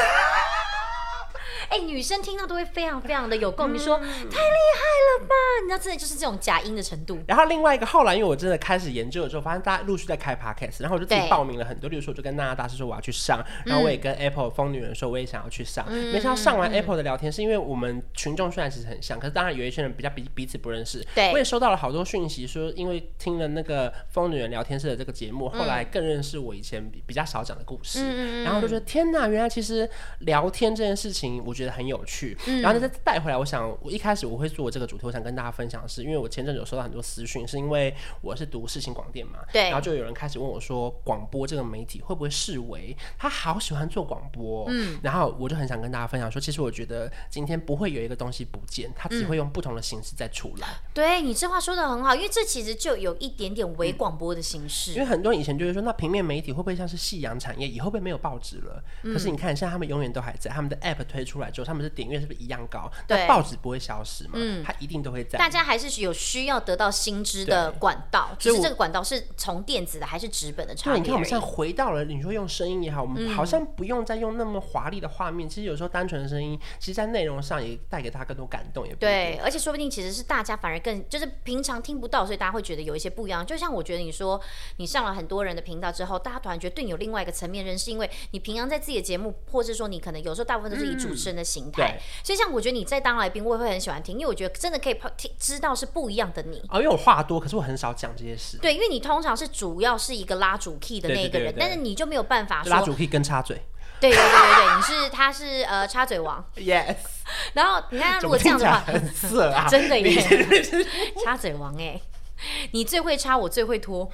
哎、欸，女生听到都会非常非常的有共鸣，说、嗯、太厉害了吧？你知道，真的就是这种假音的程度。然后另外一个后来，因为我真的开始研究的时候，发现大家陆续在开 podcast，然后我就自己报名了很多。对例如说，我就跟娜娜大师说我要去上，然后我也跟 Apple 疯女人说我也想要去上。嗯、没想到上完 Apple 的聊天，是因为我们群众虽然其实很像，可是当然有一些人比较彼彼此不认识。对，我也收到了好多讯息，说因为听了那个疯女人聊天室的这个节目，后来更认识我以前比较少讲的故事。嗯、然后就觉得天哪，原来其实聊天这件事情，我。觉得很有趣。嗯、然后呢再带回来，我想我一开始我会做这个主题，我想跟大家分享的是，因为我前阵子有收到很多私讯，是因为我是读世新广电嘛，对，然后就有人开始问我说，广播这个媒体会不会视为？他好喜欢做广播，嗯，然后我就很想跟大家分享说，其实我觉得今天不会有一个东西不见，它只会用不同的形式再出来。嗯、对，你这话说的很好，因为这其实就有一点点伪广播的形式。嗯、因为很多人以前就是说，那平面媒体会不会像是夕阳产业，以后会没有报纸了？嗯、可是你看，现在他们永远都还在，他们的 App 推出来之后，他们是点阅是不是一样高？对，报纸不会消失嘛？嗯，它一定都会在。大家还是有需要得到新知的管道，就是这个管道是从电子的还是纸本的差别？对，你看我们现在回到了，你说用声音也好，我们好像不用再用那么华丽的画面，嗯、其实有时候单纯的声音，其实在内容上也带给他更多感动，也不对。而且说不定其实是大家反而更就是平常听不到，所以大家会觉得有一些不一样。就像我觉得你说你上了很多人的频道之后，大家突然觉得对你有另外一个层面认识，因为你平常在自己的节目，或是说你可能有时候大部分都是以主持人的形态，嗯、所以像我觉得你在当来宾，我也会很喜欢听，因为我觉得真的可以听知道是不一样的你。哦，因为我话多，可是我很少讲这些事。对，因为你通常是主要是一个拉主 key 的那个人，但是你就没有办法说拉主 key 跟插嘴。对对对对对，你是他是呃插嘴王。Yes。然后你看他如果这样的话，很色啊，真的耶，插嘴王哎，你最会插，我最会拖。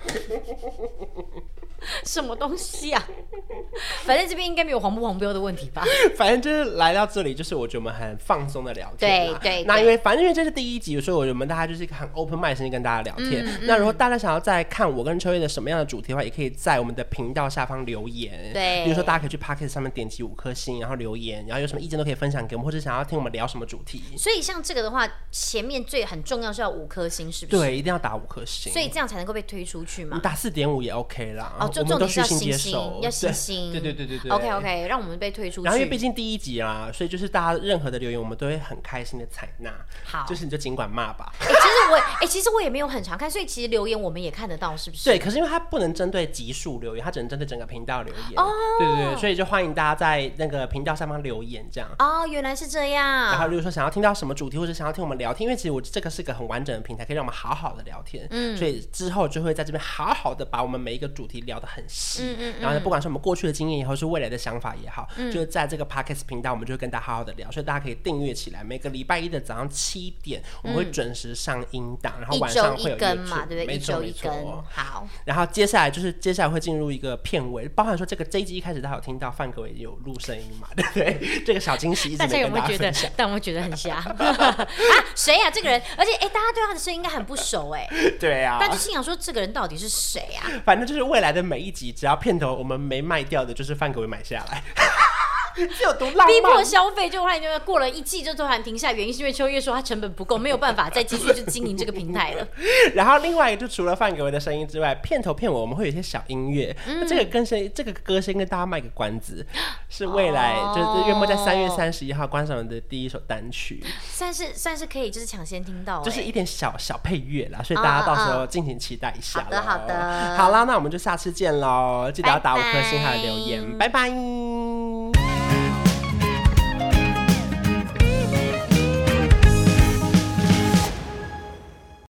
什么东西啊？反正这边应该没有黄不黄标的问题吧？反正就是来到这里，就是我觉得我们很放松的聊天。对对。那因为反正因为这是第一集，所以我们大家就是一个很 open mind 心跟大家聊天。嗯、那如果大家想要再看我跟秋月的什么样的主题的话，也可以在我们的频道下方留言。对。比如说大家可以去 Podcast 上面点击五颗星，然后留言，然后有什么意见都可以分享给我们，或者想要听我们聊什么主题。所以像这个的话，前面最很重要是要五颗星，是不是？对，一定要打五颗星。所以这样才能够被推出去嘛？你打四点五也 OK 啦。哦，就重点是要要星星。对对对对对。OK OK，让我们被推出去。然后因为毕竟第一集啊，所以就是大家任何的留言，我们都会很开心的采纳。好，就是你就尽管骂吧。哎、欸，其实我哎、欸，其实我也没有很常看，所以其实留言我们也看得到，是不是？对，可是因为它不能针对集数留言，它只能针对整个频道留言。哦。对对对，所以就欢迎大家在那个频道下方留言，这样。哦，原来是这样。然后如果说想要听到什么主题，或者想要听我们聊天，因为其实我这个是个很完整的平台，可以让我们好好的聊天。嗯。所以之后就会在这边好好的把我们每一个主题聊得很细。嗯嗯。然后不管是我们过去的经验也好，是未来的想法也好，嗯、就是在这个 Podcast 频道，我们就会跟大家好好的聊。所以大家可以订阅起来，每个礼拜一的早上七点，我们会准时上音档，嗯、然后晚上会有一更嘛，对不对？一周一根。好。然后接下来就是接下来会进入一个片尾，包含说这个这一集一开始大家有听到范可伟有录声音嘛，对不对？这个小惊喜一直大家有没有觉得？但我觉得很瞎 啊！谁呀、啊？这个人？而且哎，大家对他的声音应该很不熟哎。对呀、啊。但就心想说，这个人到底是谁啊？反正就是未来的每一集，只要片头我们没卖掉的，就是范可伟买下来。是有多浪漫？逼迫消费，就后来就过了一季就突然停下，原因是因为秋月说他成本不够，没有办法再继续去经营这个平台了。然后另外一个就除了范可伟的声音之外，片头片尾我们会有一些小音乐。那、嗯、这个跟谁？这个歌先跟大家卖个关子，是未来、哦、就是月末在三月三十一号观赏的第一首单曲，算是算是可以就是抢先听到，就是一点小小配乐啦，所以大家到时候敬请期待一下。好的好的，好啦，那我们就下次见喽，记得要打五颗星还有留言，拜拜。拜拜